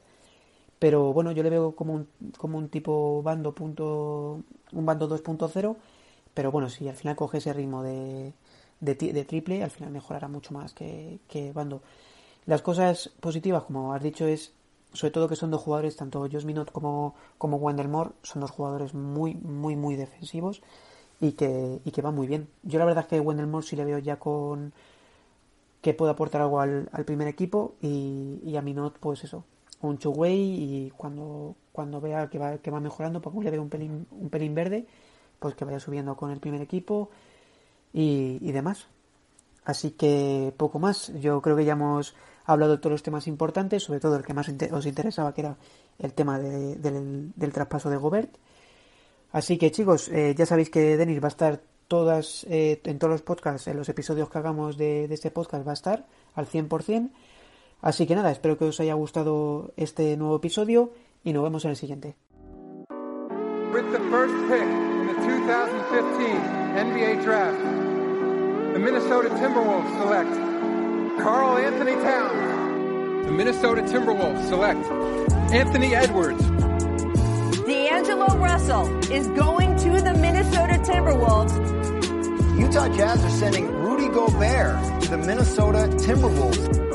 Pero bueno, yo le veo como un, como un tipo bando punto, un bando 2.0, pero bueno, si al final coge ese ritmo de, de, triple, al final mejorará mucho más que, que bando. Las cosas positivas, como has dicho, es sobre todo que son dos jugadores, tanto Josh Minot como, como Wendell Moore, son dos jugadores muy, muy, muy defensivos y que, y que van muy bien. Yo la verdad es que Wendell Moore sí le veo ya con que puede aportar algo al, al primer equipo y, y, a Minot pues eso, un two-way y cuando, cuando vea que va, que va mejorando, pues le veo un pelín, un pelín verde, pues que vaya subiendo con el primer equipo y, y demás. Así que poco más. Yo creo que ya hemos hablado de todos los temas importantes, sobre todo el que más os interesaba, que era el tema de, del, del, traspaso de Gobert. Así que chicos, eh, ya sabéis que Denis va a estar todas eh, en todos los podcasts, en los episodios que hagamos de, de, este podcast va a estar al 100%. Así que nada, espero que os haya gustado este nuevo episodio y nos vemos en el siguiente. With the first pick in the 2015 NBA Draft, the Minnesota Timberwolves select Carl Anthony Towns. The Minnesota Timberwolves select Anthony Edwards. D'Angelo Russell is going to the Minnesota Timberwolves. Utah Jazz are sending Rudy Gobert to the Minnesota Timberwolves.